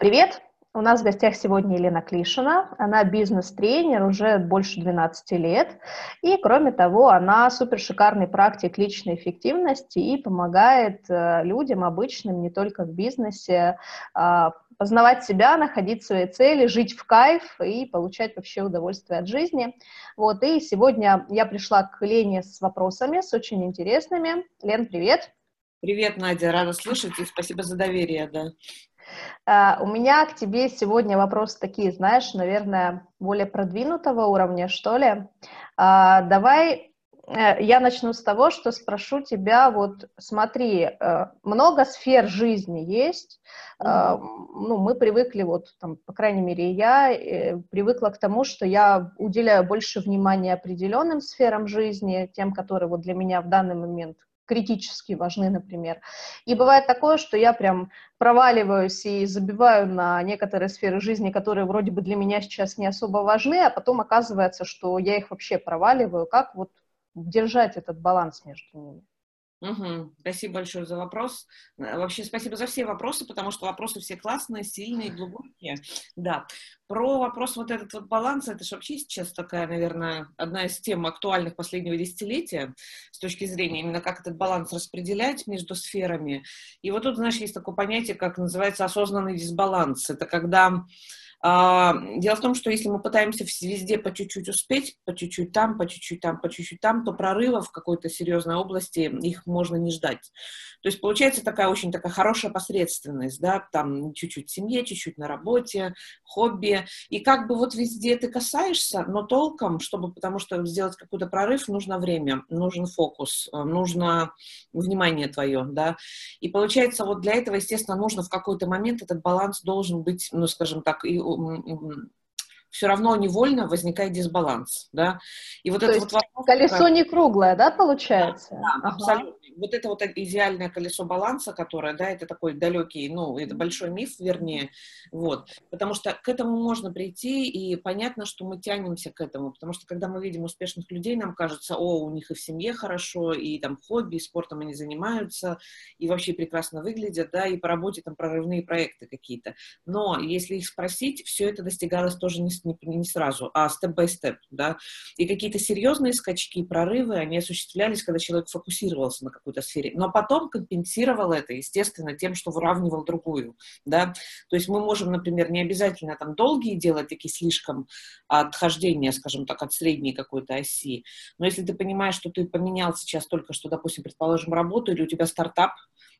Привет! У нас в гостях сегодня Елена Клишина. Она бизнес-тренер уже больше 12 лет. И, кроме того, она супер шикарный практик личной эффективности и помогает э, людям обычным, не только в бизнесе, а, познавать себя, находить свои цели, жить в кайф и получать вообще удовольствие от жизни. Вот, и сегодня я пришла к Лене с вопросами, с очень интересными. Лен, привет! Привет, Надя, рада слышать и спасибо за доверие, да. Uh, у меня к тебе сегодня вопросы такие, знаешь, наверное, более продвинутого уровня, что ли. Uh, давай uh, я начну с того, что спрошу тебя, вот смотри, э, много сфер жизни есть, mm-hmm. ну, мы привыкли, вот, там, по крайней мере, я э, привыкла к тому, что я уделяю больше внимания определенным сферам жизни, тем, которые вот для меня в данный момент критически важны, например. И бывает такое, что я прям проваливаюсь и забиваю на некоторые сферы жизни, которые вроде бы для меня сейчас не особо важны, а потом оказывается, что я их вообще проваливаю. Как вот держать этот баланс между ними? Угу. Спасибо большое за вопрос. Э, вообще спасибо за все вопросы, потому что вопросы все классные, сильные, глубокие. Да. Про вопрос вот этот вот баланс, это же вообще сейчас такая, наверное, одна из тем актуальных последнего десятилетия с точки зрения именно как этот баланс распределять между сферами. И вот тут, знаешь, есть такое понятие, как называется осознанный дисбаланс. Это когда дело в том, что если мы пытаемся везде по чуть-чуть успеть, по чуть-чуть там, по чуть-чуть там, по чуть-чуть там, то прорыва в какой-то серьезной области их можно не ждать. То есть получается такая очень такая хорошая посредственность, да, там чуть-чуть в семье, чуть-чуть на работе, хобби. И как бы вот везде ты касаешься, но толком, чтобы, потому что сделать какой-то прорыв, нужно время, нужен фокус, э, нужно внимание твое, да. И получается вот для этого, естественно, нужно в какой-то момент этот баланс должен быть, ну, скажем так, и все равно невольно возникает дисбаланс, да. И вот То это вот вопрос, колесо не круглое, да, получается? Да, да ага. абсолютно вот это вот идеальное колесо баланса, которое, да, это такой далекий, ну, это большой миф, вернее, вот, потому что к этому можно прийти, и понятно, что мы тянемся к этому, потому что когда мы видим успешных людей, нам кажется, о, у них и в семье хорошо, и там хобби, и спортом они занимаются, и вообще прекрасно выглядят, да, и по работе там прорывные проекты какие-то, но если их спросить, все это достигалось тоже не, не, не сразу, а степ-бай-степ, да, и какие-то серьезные скачки, прорывы, они осуществлялись, когда человек фокусировался на какой-то сфере, но потом компенсировал это, естественно, тем, что выравнивал другую, да, то есть мы можем, например, не обязательно там долгие делать такие слишком отхождения, скажем так, от средней какой-то оси, но если ты понимаешь, что ты поменял сейчас только что, допустим, предположим, работу или у тебя стартап,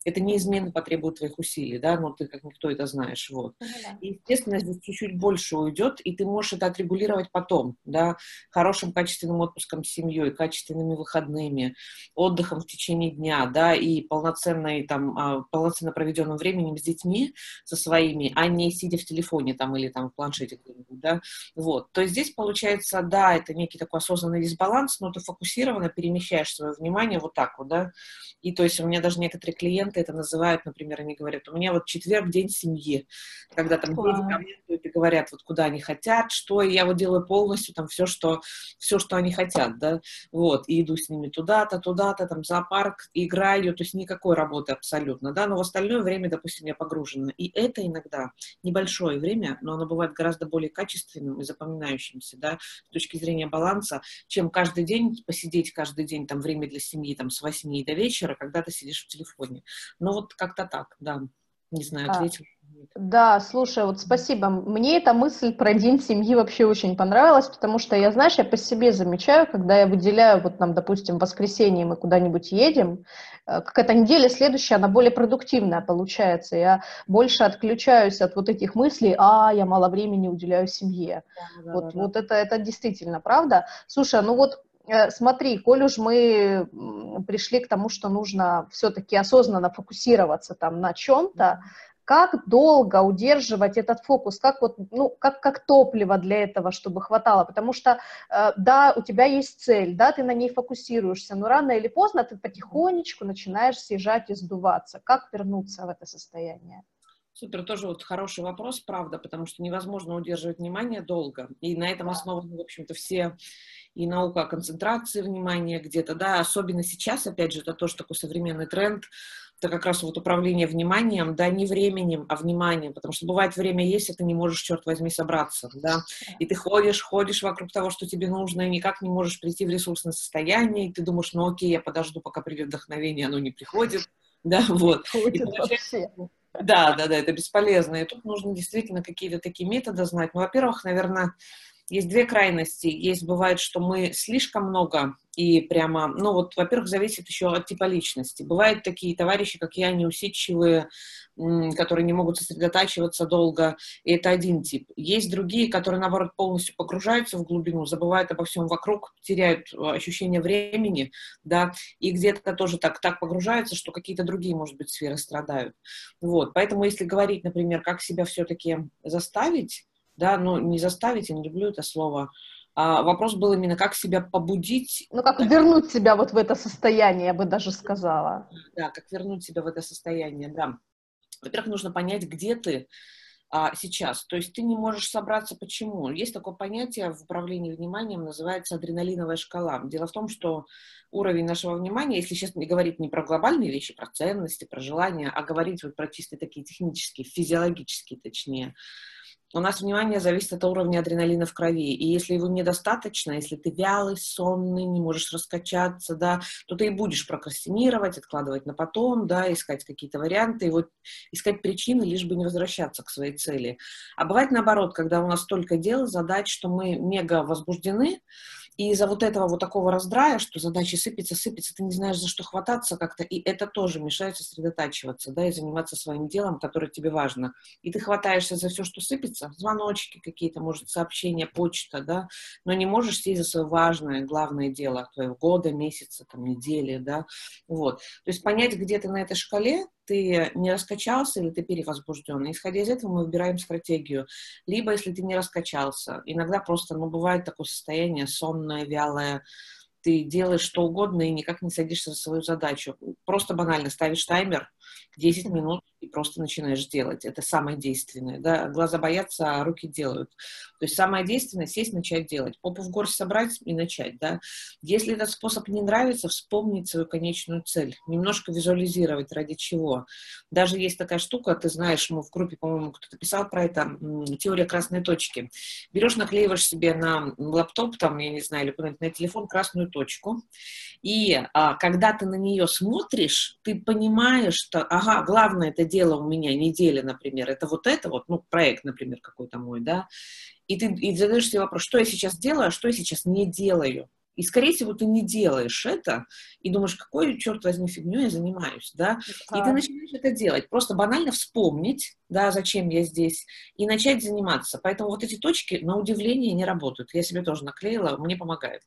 это неизменно потребует твоих усилий, да, но ты как никто это знаешь, вот. Ну, да. И, естественно, здесь чуть-чуть больше уйдет, и ты можешь это отрегулировать потом, да, хорошим качественным отпуском с семьей, качественными выходными, отдыхом в течение дня, да, и полноценной, там, а, полноценно проведенным временем с детьми, со своими, а не сидя в телефоне там или там в планшете да, вот. То есть здесь получается, да, это некий такой осознанный дисбаланс, но ты фокусированно перемещаешь свое внимание вот так вот, да, и то есть у меня даже некоторые клиенты клиенты это называют, например, они говорят, у меня вот четверг день семьи, когда там дети комментируют и говорят, вот куда они хотят, что, и я вот делаю полностью там все, что, все, что они хотят, да, вот, и иду с ними туда-то, туда-то, там, зоопарк, играю, то есть никакой работы абсолютно, да, но в остальное время, допустим, я погружена. И это иногда небольшое время, но оно бывает гораздо более качественным и запоминающимся, да, с точки зрения баланса, чем каждый день посидеть каждый день, там, время для семьи, там, с 8 до вечера, когда ты сидишь в телефоне. Ну вот как-то так, да. Не знаю, ответил. Да, слушай, вот спасибо. Мне эта мысль про день семьи вообще очень понравилась, потому что я, знаешь, я по себе замечаю, когда я выделяю, вот нам, допустим, в воскресенье мы куда-нибудь едем, э, какая-то неделя следующая, она более продуктивная получается. Я больше отключаюсь от вот этих мыслей, а, я мало времени уделяю семье. Да, вот, да, вот это, это действительно правда. Слушай, ну вот смотри, коль уж мы пришли к тому, что нужно все-таки осознанно фокусироваться там на чем-то, как долго удерживать этот фокус, как вот, ну, как, как топливо для этого, чтобы хватало, потому что, э, да, у тебя есть цель, да, ты на ней фокусируешься, но рано или поздно ты потихонечку начинаешь съезжать и сдуваться. Как вернуться в это состояние? Супер, тоже вот хороший вопрос, правда, потому что невозможно удерживать внимание долго. И на этом основаны, в общем-то, все и наука о концентрации внимания где-то, да, особенно сейчас, опять же, это тоже такой современный тренд, это как раз вот управление вниманием, да, не временем, а вниманием, потому что бывает время есть, и ты не можешь, черт возьми, собраться, да, и ты ходишь, ходишь вокруг того, что тебе нужно, и никак не можешь прийти в ресурсное состояние, и ты думаешь, ну окей, я подожду, пока придет вдохновение, оно не приходит, да, вот. Да, да, да, это бесполезно, и тут нужно действительно какие-то такие методы знать. Ну, во-первых, наверное, есть две крайности. Есть бывает, что мы слишком много и прямо, ну вот, во-первых, зависит еще от типа личности. Бывают такие товарищи, как я, неусидчивые, которые не могут сосредотачиваться долго, и это один тип. Есть другие, которые, наоборот, полностью погружаются в глубину, забывают обо всем вокруг, теряют э, ощущение времени, да, и где-то тоже так, так погружаются, что какие-то другие, может быть, сферы страдают. Вот, поэтому если говорить, например, как себя все-таки заставить, да, но не заставить, я не люблю это слово, а вопрос был именно, как себя побудить. Ну, как вернуть себя вот в это состояние, я бы даже сказала. Да, как вернуть себя в это состояние, да. Во-первых, нужно понять, где ты а, сейчас. То есть ты не можешь собраться. Почему? Есть такое понятие в управлении вниманием, называется адреналиновая шкала. Дело в том, что уровень нашего внимания, если сейчас не говорить не про глобальные вещи, про ценности, про желания, а говорить вот про чисто такие технические, физиологические, точнее, у нас внимание зависит от уровня адреналина в крови. И если его недостаточно, если ты вялый, сонный, не можешь раскачаться, да, то ты и будешь прокрастинировать, откладывать на потом, да, искать какие-то варианты, и вот искать причины, лишь бы не возвращаться к своей цели. А бывает наоборот, когда у нас столько дел, задач, что мы мега возбуждены, и из-за вот этого вот такого раздрая, что задачи сыпятся, сыпятся, ты не знаешь, за что хвататься как-то, и это тоже мешает сосредотачиваться, да, и заниматься своим делом, которое тебе важно. И ты хватаешься за все, что сыпется, звоночки какие-то, может, сообщения, почта, да, но не можешь сесть за свое важное, главное дело твоего года, месяца, там, недели, да, вот. То есть понять, где ты на этой шкале, ты не раскачался или ты перевозбужден. Исходя из этого мы выбираем стратегию. Либо, если ты не раскачался, иногда просто, ну, бывает такое состояние сонное, вялое, ты делаешь что угодно и никак не садишься за свою задачу. Просто банально ставишь таймер 10 минут, и просто начинаешь делать. Это самое действенное. Да? Глаза боятся, а руки делают. То есть самое действенное — сесть, начать делать. Попу в горсть собрать и начать. Да? Если этот способ не нравится, вспомнить свою конечную цель. Немножко визуализировать, ради чего. Даже есть такая штука, ты знаешь, мы в группе, по-моему, кто-то писал про это, теория красной точки. Берешь, наклеиваешь себе на лаптоп, там, я не знаю, или на телефон красную точку, и а, когда ты на нее смотришь, ты понимаешь, что, ага, главное это дело у меня неделя, например, это вот это вот, ну, проект, например, какой-то мой, да, и ты и задаешь себе вопрос, что я сейчас делаю, а что я сейчас не делаю. И, скорее всего, ты не делаешь это и думаешь, какой, черт возьми, фигню я занимаюсь, да? И ты начинаешь это делать. Просто банально вспомнить, да, зачем я здесь, и начать заниматься. Поэтому вот эти точки, на удивление, не работают. Я себе тоже наклеила, мне помогает.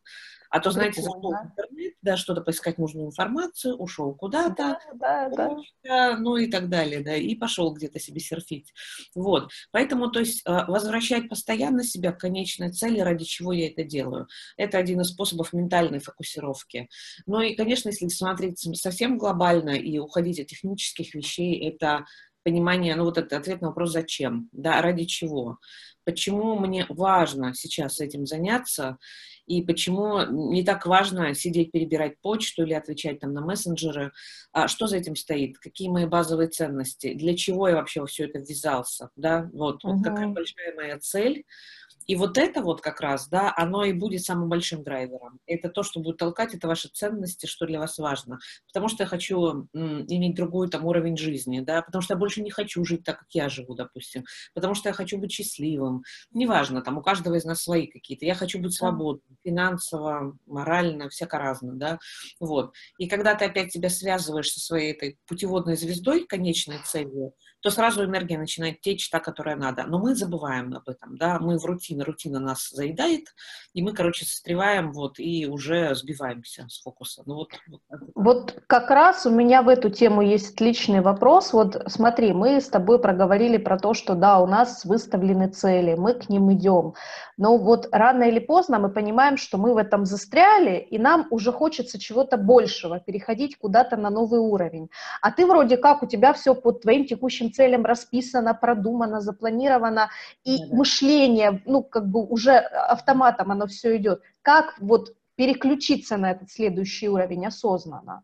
А то, знаете, зашел в интернет, да, что-то поискать нужную информацию, ушел куда-то, да, да, да. ну и так далее, да, и пошел где-то себе серфить. Вот. Поэтому, то есть, а, возвращать постоянно себя к конечной цели, ради чего я это делаю. Это один из способов ментальной фокусировки. Ну и, конечно, если смотреть совсем глобально и уходить от технических вещей, это понимание, ну вот этот ответ на вопрос «зачем?», да, ради чего, почему мне важно сейчас этим заняться, и почему не так важно сидеть, перебирать почту или отвечать там на мессенджеры, а что за этим стоит, какие мои базовые ценности, для чего я вообще во все это ввязался, да, вот, uh-huh. вот какая большая моя цель, и вот это вот как раз, да, оно и будет самым большим драйвером. Это то, что будет толкать, это ваши ценности, что для вас важно. Потому что я хочу м, иметь другой там уровень жизни, да, потому что я больше не хочу жить так, как я живу, допустим. Потому что я хочу быть счастливым. Неважно, там у каждого из нас свои какие-то. Я хочу быть свободным, финансово, морально, всяко разно, да, вот. И когда ты опять себя связываешь со своей этой путеводной звездой, конечной целью, то сразу энергия начинает течь та, которая надо. Но мы забываем об этом, да, мы в рутине, рутина нас заедает, и мы, короче, состреваем, вот, и уже сбиваемся с фокуса. Ну, вот, вот, вот как раз у меня в эту тему есть отличный вопрос. Вот смотри, мы с тобой проговорили про то, что да, у нас выставлены цели, мы к ним идем. Но вот рано или поздно мы понимаем, что мы в этом застряли, и нам уже хочется чего-то большего, переходить куда-то на новый уровень. А ты вроде как, у тебя все под твоим текущим целям расписано, продумано, запланировано, и да, мышление, ну, как бы уже автоматом оно все идет. Как вот переключиться на этот следующий уровень осознанно?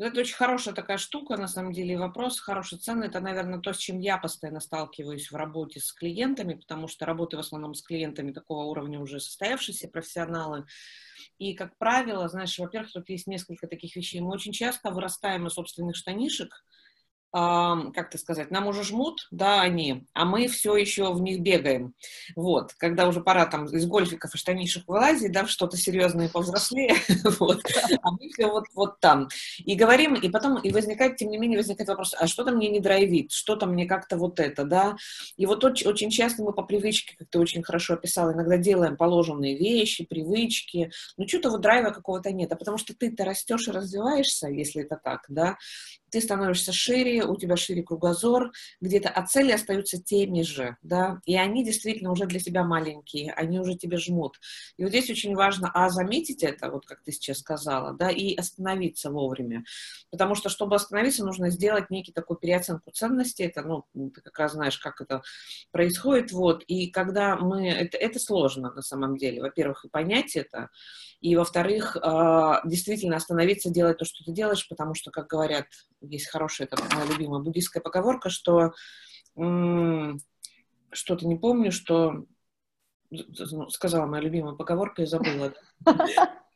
Ну, это очень хорошая такая штука, на самом деле, вопрос хороший, ценный. Это, наверное, то, с чем я постоянно сталкиваюсь в работе с клиентами, потому что работаю в основном с клиентами такого уровня уже состоявшиеся профессионалы. И, как правило, знаешь, во-первых, тут есть несколько таких вещей. Мы очень часто вырастаем из собственных штанишек, как это сказать, нам уже жмут, да, они, а мы все еще в них бегаем. Вот, когда уже пора там из гольфиков и штанишек вылазить, да, что-то серьезное повзрослее, вот, а мы все вот, вот там. И говорим, и потом, и возникает, тем не менее, возникает вопрос, а что-то мне не драйвит, что-то мне как-то вот это, да. И вот очень, очень часто мы по привычке, как ты очень хорошо описала, иногда делаем положенные вещи, привычки, но что-то вот драйва какого-то нет, а потому что ты-то растешь и развиваешься, если это так, да, ты становишься шире, у тебя шире кругозор, где-то, а цели остаются теми же, да, и они действительно уже для тебя маленькие, они уже тебе жмут. И вот здесь очень важно, а, заметить это, вот как ты сейчас сказала, да, и остановиться вовремя, потому что, чтобы остановиться, нужно сделать некий такой переоценку ценностей, это, ну, ты как раз знаешь, как это происходит, вот, и когда мы, это, это сложно на самом деле, во-первых, и понять это, и, во-вторых, а, действительно остановиться, делать то, что ты делаешь, потому что, как говорят, есть хорошая такая моя любимая буддийская поговорка, что что-то не помню, что сказала моя любимая поговорка и забыла.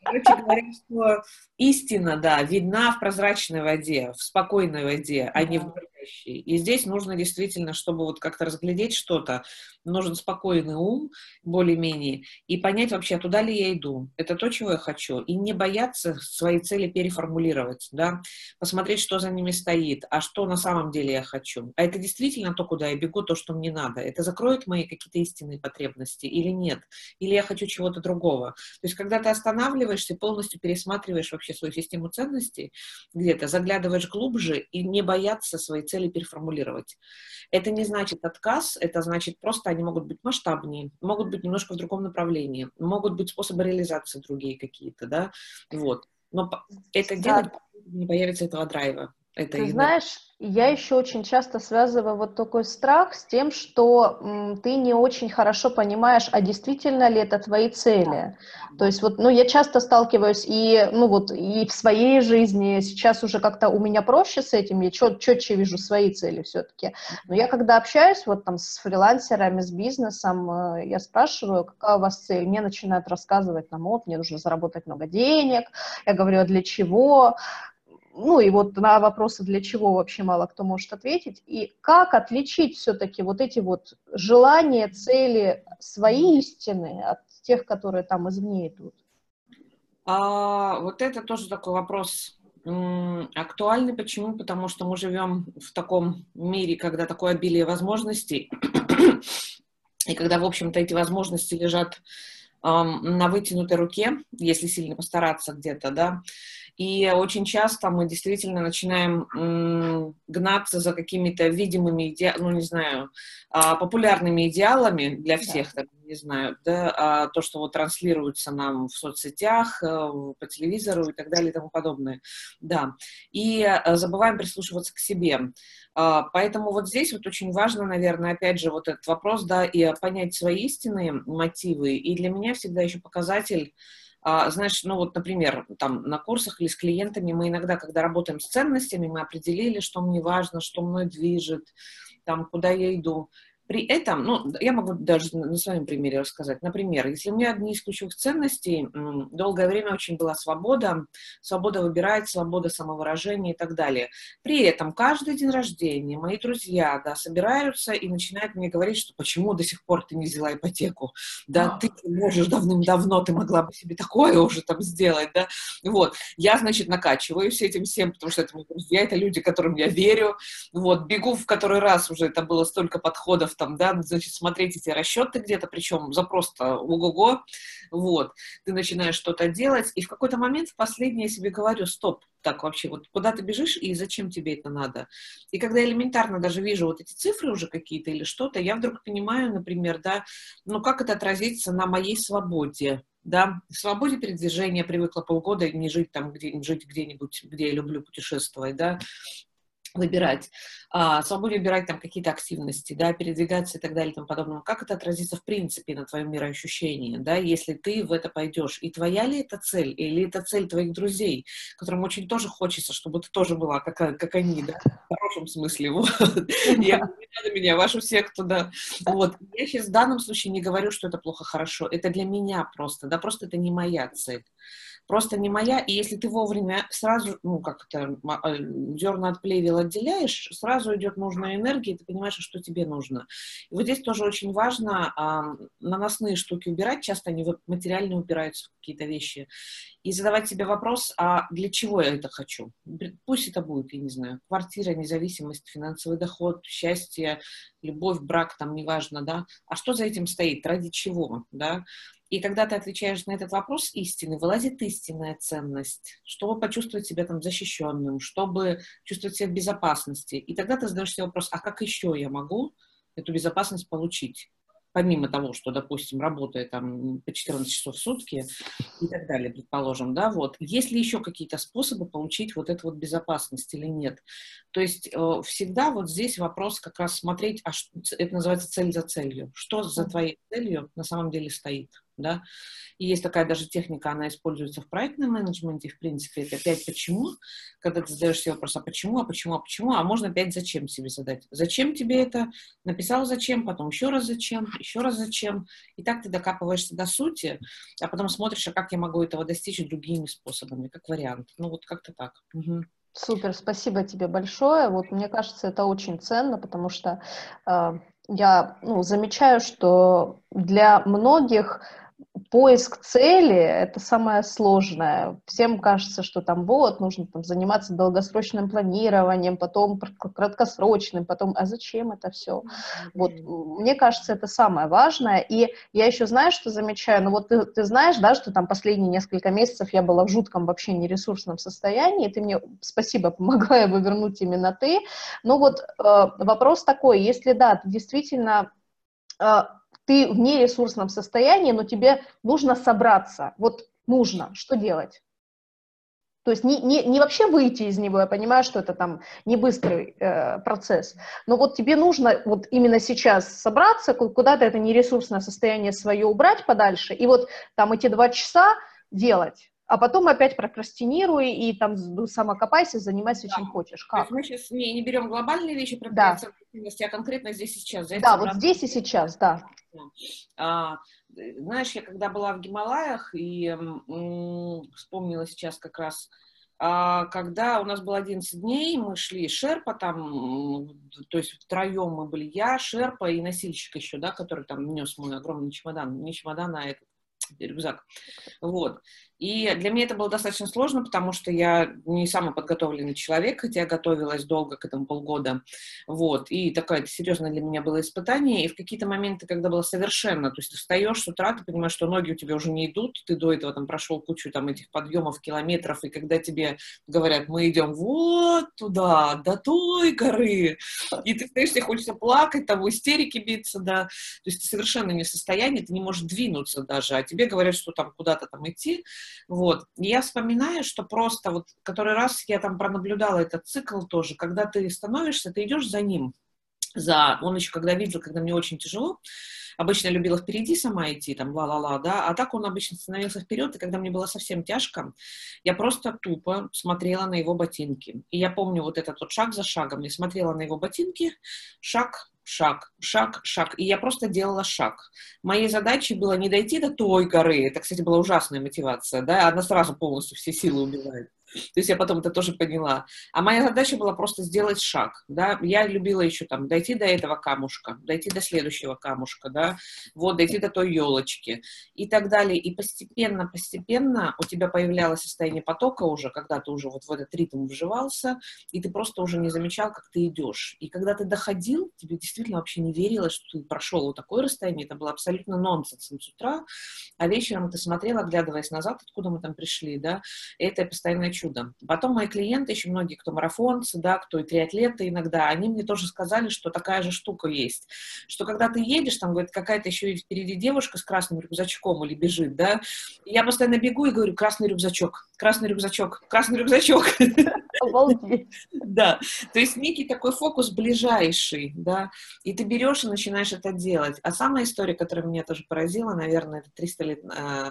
Короче говоря, что истина, да, видна в прозрачной воде, в спокойной воде, а не в бурлящей. И здесь нужно действительно, чтобы вот как-то разглядеть что-то, нужен спокойный ум, более-менее, и понять вообще, туда ли я иду, это то, чего я хочу, и не бояться свои цели переформулировать, да, посмотреть, что за ними стоит, а что на самом деле я хочу. А это действительно то, куда я бегу, то, что мне надо. Это закроет мои какие-то истинные потребности или нет? Или я хочу чего-то другого? То есть, когда ты останавливаешься, полностью пересматриваешь вообще свою систему ценностей, где-то заглядываешь глубже и не бояться свои цели переформулировать. Это не значит отказ, это значит просто они могут быть масштабнее, могут быть немножко в другом направлении, могут быть способы реализации другие какие-то, да, вот. Но это делать не появится этого драйва. Это Ты знаешь, я еще очень часто связываю вот такой страх с тем, что м, ты не очень хорошо понимаешь, а действительно ли это твои цели. То есть вот, ну, я часто сталкиваюсь и, ну, вот, и в своей жизни, сейчас уже как-то у меня проще с этим, я чет, четче вижу свои цели все-таки. Но я когда общаюсь вот там с фрилансерами, с бизнесом, э, я спрашиваю, какая у вас цель, мне начинают рассказывать, там, вот, мне нужно заработать много денег, я говорю, а для чего? Ну и вот на вопросы, для чего вообще мало кто может ответить, и как отличить все-таки вот эти вот желания, цели, свои истины от тех, которые там извне идут? А, вот это тоже такой вопрос актуальный. Почему? Потому что мы живем в таком мире, когда такое обилие возможностей, и когда, в общем-то, эти возможности лежат на вытянутой руке, если сильно постараться где-то, да, и очень часто мы действительно начинаем гнаться за какими-то видимыми, иде... ну, не знаю, а, популярными идеалами для всех, да. так, не знаю, да, а, то, что вот транслируется нам в соцсетях, а, по телевизору и так далее и тому подобное. Да. И а, забываем прислушиваться к себе. А, поэтому вот здесь вот очень важно, наверное, опять же, вот этот вопрос, да, и понять свои истинные мотивы. И для меня всегда еще показатель а, знаешь, ну вот, например, там на курсах или с клиентами мы иногда, когда работаем с ценностями, мы определили, что мне важно, что мной движет, там, куда я иду. При этом, ну, я могу даже на своем примере рассказать. Например, если у меня одни из ключевых ценностей, долгое время очень была свобода, свобода выбирать, свобода самовыражения и так далее. При этом каждый день рождения мои друзья, да, собираются и начинают мне говорить, что почему до сих пор ты не взяла ипотеку, да, ты можешь давным-давно, ты могла бы себе такое уже там сделать, да, вот. Я, значит, накачиваюсь этим всем, потому что это мои друзья, это люди, которым я верю, вот, бегу в который раз уже, это было столько подходов там, да, значит, смотреть эти расчеты где-то, причем за просто ого-го, вот, ты начинаешь что-то делать, и в какой-то момент в последний я себе говорю, стоп, так вообще, вот куда ты бежишь и зачем тебе это надо? И когда элементарно даже вижу вот эти цифры уже какие-то или что-то, я вдруг понимаю, например, да, ну как это отразится на моей свободе, да, в свободе передвижения привыкла полгода не жить там, где, жить где-нибудь, где я люблю путешествовать, да, выбирать, а, свободе выбирать там какие-то активности, да, передвигаться и так далее и тому подобное. Как это отразится в принципе на твоем мироощущении, да, если ты в это пойдешь? И твоя ли это цель, или это цель твоих друзей, которым очень тоже хочется, чтобы ты тоже была, как, как они, да, в хорошем смысле, вот. Я, не надо меня, вашу секту, да. Вот. Я сейчас в данном случае не говорю, что это плохо-хорошо, это для меня просто, да, просто это не моя цель просто не моя. И если ты вовремя сразу, ну, как это, э, зерна от плевел отделяешь, сразу идет нужная энергия, и ты понимаешь, что тебе нужно. И вот здесь тоже очень важно а, наносные штуки убирать, часто они материально упираются в какие-то вещи, и задавать себе вопрос, а для чего я это хочу? Пусть это будет, я не знаю, квартира, независимость, финансовый доход, счастье, любовь, брак, там, неважно, да, а что за этим стоит, ради чего, да, и когда ты отвечаешь на этот вопрос истины, вылазит истинная ценность, чтобы почувствовать себя там защищенным, чтобы чувствовать себя в безопасности. И тогда ты задаешь себе вопрос, а как еще я могу эту безопасность получить? помимо того, что, допустим, работая там по 14 часов в сутки и так далее, предположим, да, вот, есть ли еще какие-то способы получить вот эту вот безопасность или нет? То есть э, всегда вот здесь вопрос как раз смотреть, а что, это называется цель за целью, что за твоей целью на самом деле стоит да. И есть такая даже техника, она используется в проектном менеджменте, в принципе, это пять почему, когда ты задаешь себе вопрос, а почему, а почему, а почему, а можно пять зачем себе задать. Зачем тебе это? Написал зачем, потом еще раз зачем, еще раз зачем. И так ты докапываешься до сути, а потом смотришь, а как я могу этого достичь другими способами, как вариант. Ну вот как-то так. Угу. Супер, спасибо тебе большое. Вот мне кажется, это очень ценно, потому что э, я ну, замечаю, что для многих поиск цели – это самое сложное. Всем кажется, что там вот, нужно там, заниматься долгосрочным планированием, потом краткосрочным, потом, а зачем это все? Вот, мне кажется, это самое важное. И я еще знаю, что замечаю, ну вот ты, ты знаешь, да, что там последние несколько месяцев я была в жутком вообще нересурсном состоянии, ты мне, спасибо, помогла его вернуть именно ты. Ну вот э, вопрос такой, если да, ты действительно э, ты в нересурсном состоянии, но тебе нужно собраться. Вот нужно. Что делать? То есть не, не, не вообще выйти из него, я понимаю, что это там не быстрый э, процесс, но вот тебе нужно вот именно сейчас собраться, куда-то это нересурсное состояние свое убрать подальше, и вот там эти два часа делать а потом опять прокрастинируй и там самокопайся, занимайся да. чем хочешь. Как? То есть мы сейчас не, не берем глобальные вещи про да. а конкретно здесь и сейчас. За да, вот здесь и сейчас, да. А, знаешь, я когда была в Гималаях и м, вспомнила сейчас как раз а, когда у нас было 11 дней, мы шли Шерпа, там, то есть втроем мы были я, Шерпа и носильщик еще, да, который там нес мой огромный чемодан, не чемодан, а этот рюкзак. Вот. И для меня это было достаточно сложно, потому что я не самый подготовленный человек, хотя я готовилась долго к этому полгода. Вот. И такое это серьезное для меня было испытание. И в какие-то моменты, когда было совершенно, то есть ты встаешь с утра, ты понимаешь, что ноги у тебя уже не идут, ты до этого там прошел кучу там этих подъемов, километров, и когда тебе говорят, мы идем вот туда, до той горы, и ты стоишь, тебе хочется плакать, там в истерике биться, да, то есть ты совершенно не в состоянии, ты не можешь двинуться даже, а тебе говорят, что там куда-то там идти, вот. Я вспоминаю, что просто вот который раз я там пронаблюдала этот цикл тоже, когда ты становишься, ты идешь за ним, за, он еще когда видел, когда мне очень тяжело, обычно любила впереди сама идти, там, ла-ла-ла, да, а так он обычно становился вперед, и когда мне было совсем тяжко, я просто тупо смотрела на его ботинки. И я помню вот этот вот шаг за шагом, я смотрела на его ботинки, шаг, шаг, шаг, шаг. И я просто делала шаг. Моей задачей было не дойти до той горы. Это, кстати, была ужасная мотивация, да, она сразу полностью все силы убивает. То есть я потом это тоже поняла. А моя задача была просто сделать шаг, да. Я любила еще там дойти до этого камушка, дойти до следующего камушка, да, вот, дойти до той елочки и так далее. И постепенно, постепенно у тебя появлялось состояние потока уже, когда ты уже вот в этот ритм вживался, и ты просто уже не замечал, как ты идешь. И когда ты доходил, тебе действительно вообще не верилось, что ты прошел вот такое расстояние, это было абсолютно нонсенсом с утра, а вечером ты смотрел, оглядываясь назад, откуда мы там пришли, да, это постоянное чудо. Потом мои клиенты, еще многие, кто марафонцы, да, кто и триатлеты иногда, они мне тоже сказали, что такая же штука есть, что когда ты едешь, там, говорит, какая-то еще и впереди девушка с красным рюкзачком или бежит, да, я постоянно бегу и говорю, красный рюкзачок, красный рюкзачок, красный рюкзачок. Обалдеть. Да, то есть некий такой фокус ближайший, да, и ты берешь и начинаешь это делать. А самая история, которая меня тоже поразила, наверное, это 300 лет, э,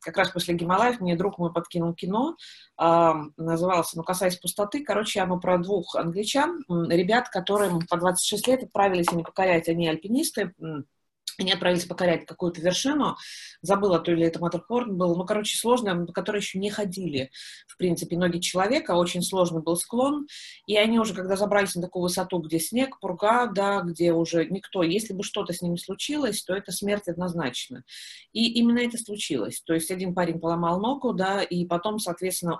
как раз после Гималаев, мне друг мой подкинул кино, э, называлось «Ну, касаясь пустоты». Короче, оно про двух англичан, ребят, которым по 26 лет отправились они покорять, они альпинисты, они отправились покорять какую-то вершину, забыла, то ли это Маттерхорн был, ну, короче, сложно, на которой еще не ходили, в принципе, ноги человека, очень сложный был склон, и они уже, когда забрались на такую высоту, где снег, пурга, да, где уже никто, если бы что-то с ними случилось, то это смерть однозначно. И именно это случилось, то есть один парень поломал ногу, да, и потом, соответственно,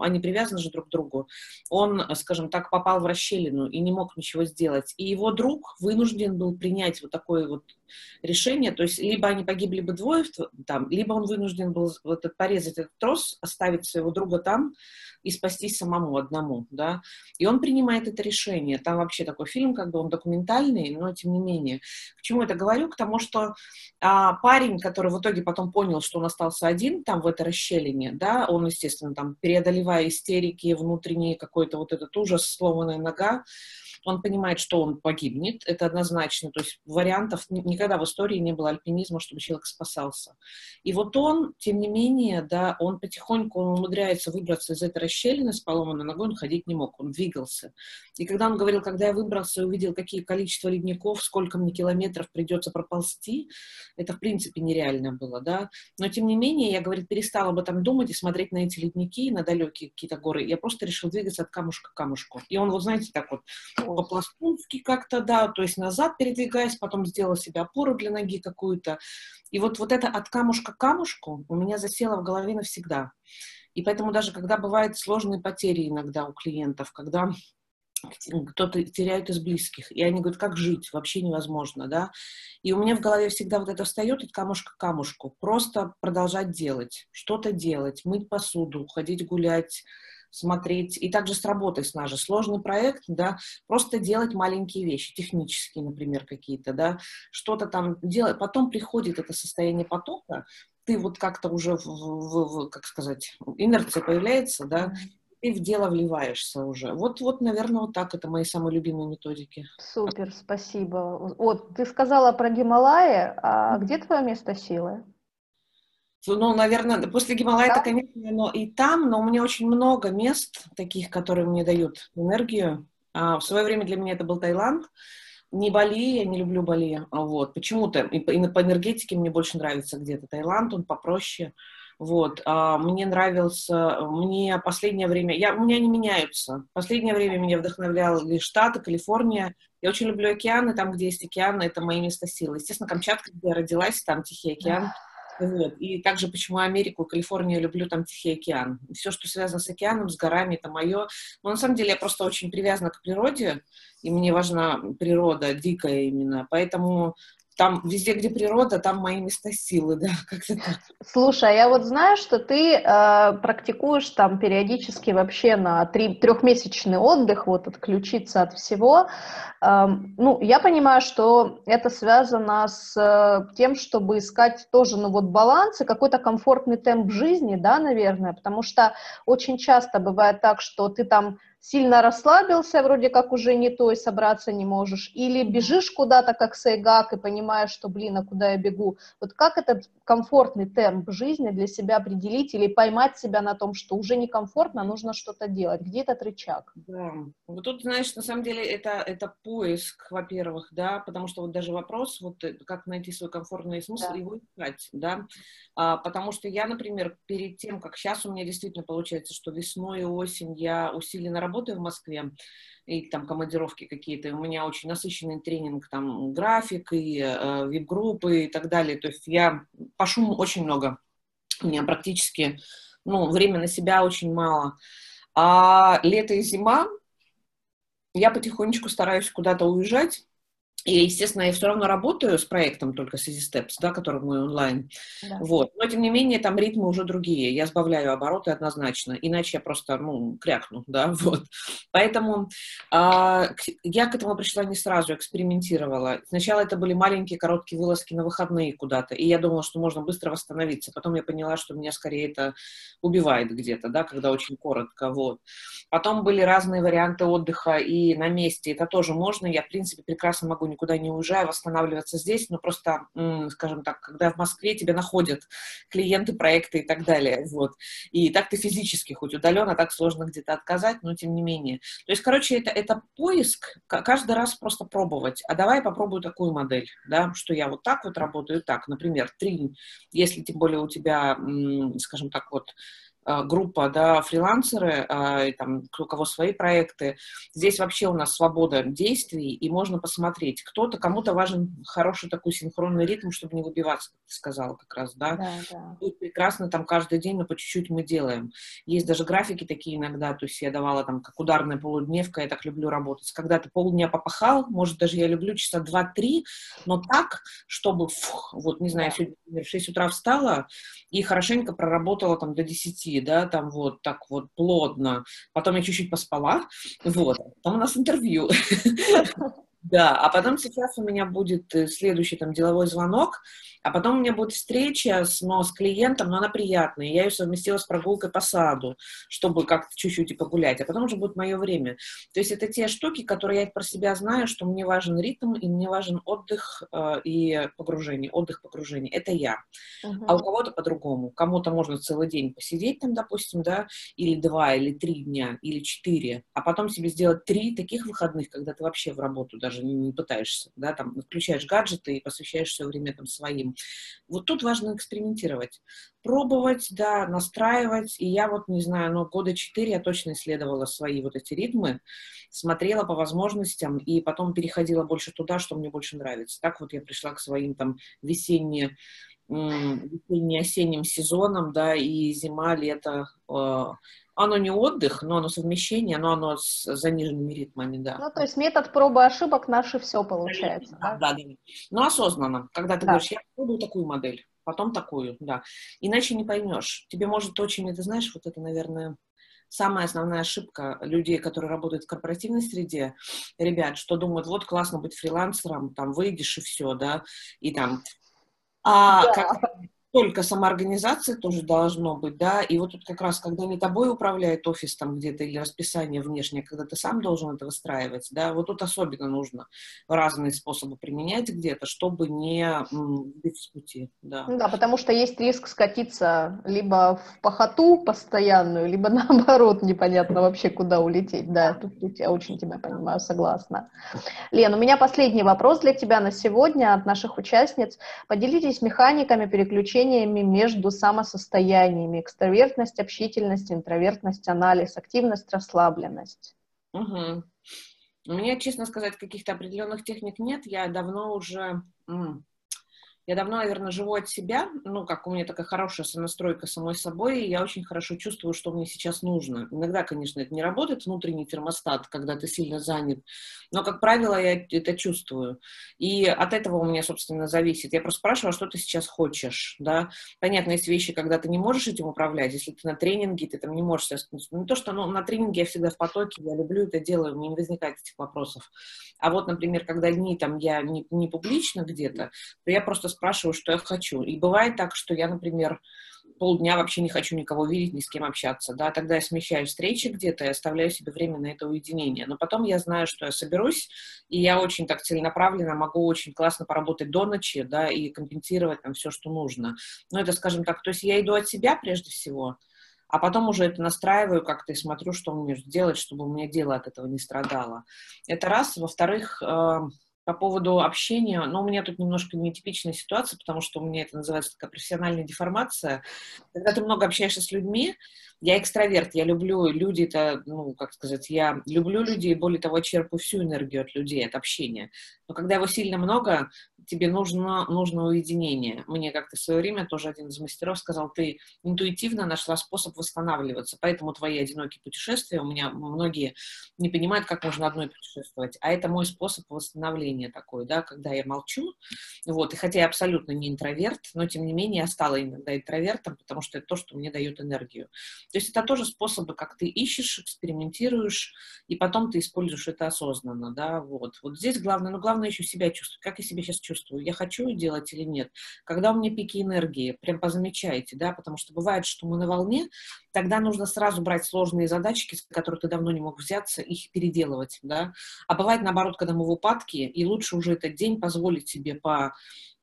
они привязаны же друг к другу, он, скажем так, попал в расщелину и не мог ничего сделать, и его друг вынужден был принять вот такой вот решение, то есть либо они погибли бы двое там, либо он вынужден был вот порезать этот трос, оставить своего друга там и спастись самому одному, да, и он принимает это решение. Там вообще такой фильм, как бы он документальный, но тем не менее. К чему это говорю? К тому, что а, парень, который в итоге потом понял, что он остался один там в этой расщелине, да, он, естественно, там, преодолевая истерики, внутренний какой-то вот этот ужас, сломанная нога, он понимает, что он погибнет, это однозначно, то есть вариантов никогда в истории не было альпинизма, чтобы человек спасался. И вот он, тем не менее, да, он потихоньку он умудряется выбраться из этой расщелины с поломанной ногой, он ходить не мог, он двигался. И когда он говорил, когда я выбрался и увидел, какие количество ледников, сколько мне километров придется проползти, это в принципе нереально было, да. Но тем не менее, я, говорит, перестала об этом думать и смотреть на эти ледники, на далекие какие-то горы. Я просто решил двигаться от камушка к камушку. И он, вот знаете, так вот по-пластунски как-то, да, то есть назад передвигаясь, потом сделала себе опору для ноги какую-то. И вот, вот это от камушка к камушку у меня засело в голове навсегда. И поэтому даже когда бывают сложные потери иногда у клиентов, когда кто-то теряет из близких, и они говорят, как жить, вообще невозможно, да. И у меня в голове всегда вот это встает от камушка к камушку. Просто продолжать делать, что-то делать, мыть посуду, ходить гулять, смотреть, и также с работой с наш сложный проект, да, просто делать маленькие вещи, технические, например, какие-то, да, что-то там делать, потом приходит это состояние потока, ты вот как-то уже, в, в, в, как сказать, инерция появляется, да, ты в дело вливаешься уже. Вот, вот, наверное, вот так. Это мои самые любимые методики. Супер, спасибо. Вот, ты сказала про Гималаи, а где твое место силы? Ну, наверное, после Гималая, да? это, конечно, но и там, но у меня очень много мест таких, которые мне дают энергию. А в свое время для меня это был Таиланд. Не Бали, я не люблю Бали. Вот, почему-то. И по, и по энергетике мне больше нравится где-то Таиланд, он попроще. Вот, а мне нравился, мне последнее время, я, у меня не меняются. Последнее время меня вдохновляли Штаты, Калифорния. Я очень люблю океаны, там, где есть океан, это мои места силы. Естественно, Камчатка, где я родилась, там Тихий океан. Вот. И также почему Америку, Калифорнию люблю, там Тихий океан. Все, что связано с океаном, с горами, это мое. Но на самом деле я просто очень привязана к природе, и мне важна природа, дикая именно. Поэтому там везде, где природа, там мои места силы, да, как-то так. Слушай, а я вот знаю, что ты э, практикуешь там периодически вообще на три, трехмесячный отдых, вот отключиться от всего. Э, ну, я понимаю, что это связано с э, тем, чтобы искать тоже, ну вот баланс и какой-то комфортный темп жизни, да, наверное, потому что очень часто бывает так, что ты там сильно расслабился, вроде как уже не то и собраться не можешь, или бежишь куда-то как сайгак и понимаешь, что, блин, а куда я бегу? Вот как этот комфортный темп жизни для себя определить или поймать себя на том, что уже некомфортно, нужно что-то делать? Где этот рычаг? Да, вот тут, знаешь, на самом деле это, это поиск, во-первых, да, потому что вот даже вопрос, вот э, как найти свой комфортный смысл, да. его искать, да, а, потому что я, например, перед тем, как сейчас у меня действительно получается, что весной и осень я усиленно работаю, работаю в Москве, и там командировки какие-то, у меня очень насыщенный тренинг, там график и э, вип-группы и так далее, то есть я по шуму очень много, у меня практически, ну, время на себя очень мало. А лето и зима я потихонечку стараюсь куда-то уезжать, и, естественно, я все равно работаю с проектом только с Easy Steps, да, который мой онлайн. Да. Вот. Но, тем не менее, там ритмы уже другие. Я сбавляю обороты однозначно. Иначе я просто, ну, крякну, да, вот. Поэтому э, я к этому пришла не сразу, экспериментировала. Сначала это были маленькие короткие вылазки на выходные куда-то, и я думала, что можно быстро восстановиться. Потом я поняла, что меня скорее это убивает где-то, да, когда очень коротко, вот. Потом были разные варианты отдыха и на месте, это тоже можно. Я, в принципе, прекрасно могу никуда не уезжая, восстанавливаться здесь, но просто, скажем так, когда в Москве тебя находят клиенты, проекты и так далее, вот. И так ты физически, хоть удаленно, так сложно где-то отказать, но тем не менее. То есть, короче, это, это поиск, каждый раз просто пробовать. А давай я попробую такую модель, да, что я вот так вот работаю, так, например, три, если тем более у тебя, скажем так, вот а, группа, да, фрилансеры, а, там, у кого свои проекты. Здесь вообще у нас свобода действий, и можно посмотреть. Кто-то, кому-то важен хороший такой синхронный ритм, чтобы не выбиваться, как ты сказала как раз, да? Да, да. Будет прекрасно там каждый день, но по чуть-чуть мы делаем. Есть даже графики такие иногда, то есть я давала там как ударная полудневка, я так люблю работать. Когда ты полдня попахал, может, даже я люблю часа два-три, но так, чтобы, фух, вот, не знаю, сегодня в 6 утра встала и хорошенько проработала там до 10 да, там вот так вот плотно. Потом я чуть-чуть поспала, вот. Там у нас интервью. Да, а потом сейчас у меня будет э, следующий там деловой звонок, а потом у меня будет встреча с, но с клиентом, но она приятная. Я ее совместила с прогулкой по саду, чтобы как-то чуть-чуть и погулять. А потом уже будет мое время. То есть это те штуки, которые я про себя знаю, что мне важен ритм, и мне важен отдых э, и погружение. Отдых, погружение. Это я. Uh-huh. А у кого-то по-другому. Кому-то можно целый день посидеть там, допустим, да, или два, или три дня, или четыре. А потом себе сделать три таких выходных, когда ты вообще в работу даже не, не пытаешься, да, там, включаешь гаджеты и посвящаешь все время там своим вот тут важно экспериментировать. Пробовать, да, настраивать. И я вот, не знаю, но года четыре я точно исследовала свои вот эти ритмы, смотрела по возможностям и потом переходила больше туда, что мне больше нравится. Так вот я пришла к своим там весенне весенне-осенним сезоном, да, и зима, лето, э, оно не отдых, но оно совмещение, но оно с заниженными ритмами, да. Ну, то есть метод пробы ошибок наше все получается. Да, да, да. Но осознанно, когда ты да. говоришь, я пробую такую модель, потом такую, да. Иначе не поймешь. Тебе может очень, это знаешь, вот это, наверное, самая основная ошибка людей, которые работают в корпоративной среде, ребят, что думают, вот классно быть фрилансером, там выйдешь и все, да, и там а да. как только самоорганизация тоже должно быть, да, и вот тут как раз, когда не тобой управляет офис там где-то или расписание внешнее, когда ты сам должен это выстраивать, да, вот тут особенно нужно разные способы применять где-то, чтобы не быть с пути, да. Да, потому что есть риск скатиться либо в похоту постоянную, либо наоборот непонятно вообще куда улететь, да, тут я очень тебя понимаю, согласна. Лен, у меня последний вопрос для тебя на сегодня от наших участниц. Поделитесь механиками переключения переключениями между самосостояниями. Экстравертность, общительность, интровертность, анализ, активность, расслабленность. Угу. У меня, честно сказать, каких-то определенных техник нет. Я давно уже я давно, наверное, живу от себя, ну, как у меня такая хорошая сонастройка самой собой, и я очень хорошо чувствую, что мне сейчас нужно. Иногда, конечно, это не работает, внутренний термостат, когда ты сильно занят, но, как правило, я это чувствую. И от этого у меня, собственно, зависит. Я просто спрашиваю, а что ты сейчас хочешь, да? Понятно, есть вещи, когда ты не можешь этим управлять, если ты на тренинге, ты там не можешь сейчас... Не то, что ну, на тренинге я всегда в потоке, я люблю это делаю, мне не возникает этих вопросов. А вот, например, когда дни там я не, не публично где-то, то я просто спрашиваю, что я хочу. И бывает так, что я, например, полдня вообще не хочу никого видеть, ни с кем общаться, да, тогда я смещаю встречи где-то и оставляю себе время на это уединение. Но потом я знаю, что я соберусь, и я очень так целенаправленно могу очень классно поработать до ночи, да, и компенсировать там все, что нужно. Ну, это, скажем так, то есть я иду от себя прежде всего, а потом уже это настраиваю как-то и смотрю, что мне делать, чтобы у меня дело от этого не страдало. Это раз. Во-вторых, э, по поводу общения, ну, у меня тут немножко нетипичная ситуация, потому что у меня это называется такая профессиональная деформация. Когда ты много общаешься с людьми, я экстраверт, я люблю люди, это, ну, как сказать, я люблю людей, более того, черпаю всю энергию от людей, от общения. Но когда его сильно много, тебе нужно, нужно уединение. Мне как-то в свое время тоже один из мастеров сказал, ты интуитивно нашла способ восстанавливаться, поэтому твои одинокие путешествия, у меня многие не понимают, как можно одной путешествовать, а это мой способ восстановления такой, да, когда я молчу, вот, и хотя я абсолютно не интроверт, но тем не менее я стала иногда интровертом, потому что это то, что мне дает энергию. То есть это тоже способы, как ты ищешь, экспериментируешь, и потом ты используешь это осознанно, да, вот. Вот здесь главное, ну, главное еще себя чувствовать, как я себя сейчас чувствую, я хочу делать или нет. Когда у меня пики энергии, прям позамечайте, да, потому что бывает, что мы на волне, тогда нужно сразу брать сложные задачки, с которых ты давно не мог взяться, их переделывать, да. А бывает наоборот, когда мы в упадке, и лучше уже этот день позволить себе по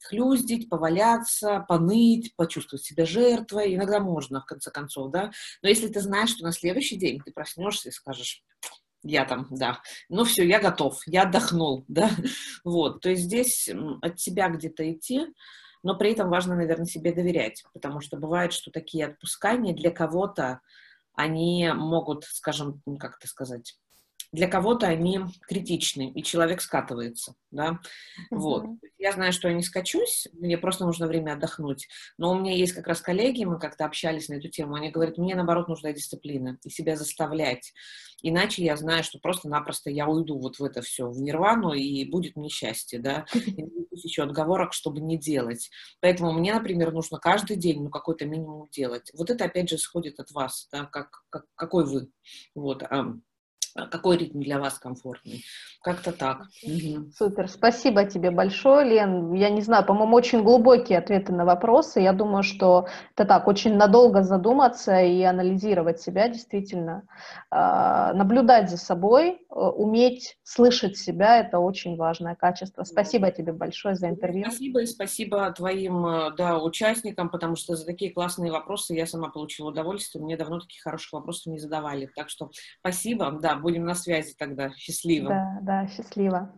хлюздить, поваляться, поныть, почувствовать себя жертвой. Иногда можно, в конце концов, да. Но если ты знаешь, что на следующий день ты проснешься и скажешь, я там, да, ну все, я готов, я отдохнул, да, вот, то есть здесь от себя где-то идти, но при этом важно, наверное, себе доверять, потому что бывает, что такие отпускания для кого-то, они могут, скажем, как это сказать, для кого-то они критичны, и человек скатывается, да, mm-hmm. вот. Я знаю, что я не скачусь, мне просто нужно время отдохнуть, но у меня есть как раз коллеги, мы как-то общались на эту тему, они говорят, мне, наоборот, нужна дисциплина, и себя заставлять, иначе я знаю, что просто-напросто я уйду вот в это все, в нирвану, и будет мне счастье, да, и еще отговорок, чтобы не делать. Поэтому мне, например, нужно каждый день, ну, какой-то минимум делать. Вот это, опять же, исходит от вас, да, как, как, какой вы, вот, какой ритм для вас комфортный. Как-то так. Супер. Спасибо тебе большое, Лен. Я не знаю, по-моему, очень глубокие ответы на вопросы. Я думаю, что это так, очень надолго задуматься и анализировать себя действительно. А, наблюдать за собой, э, уметь слышать себя – это очень важное качество. Спасибо тебе большое за интервью. Спасибо и спасибо твоим э, да, участникам, потому что за такие классные вопросы я сама получила удовольствие. Мне давно таких хороших вопросов не задавали. Так что спасибо. Да, будем на связи тогда. Счастливо. Да, да, счастливо.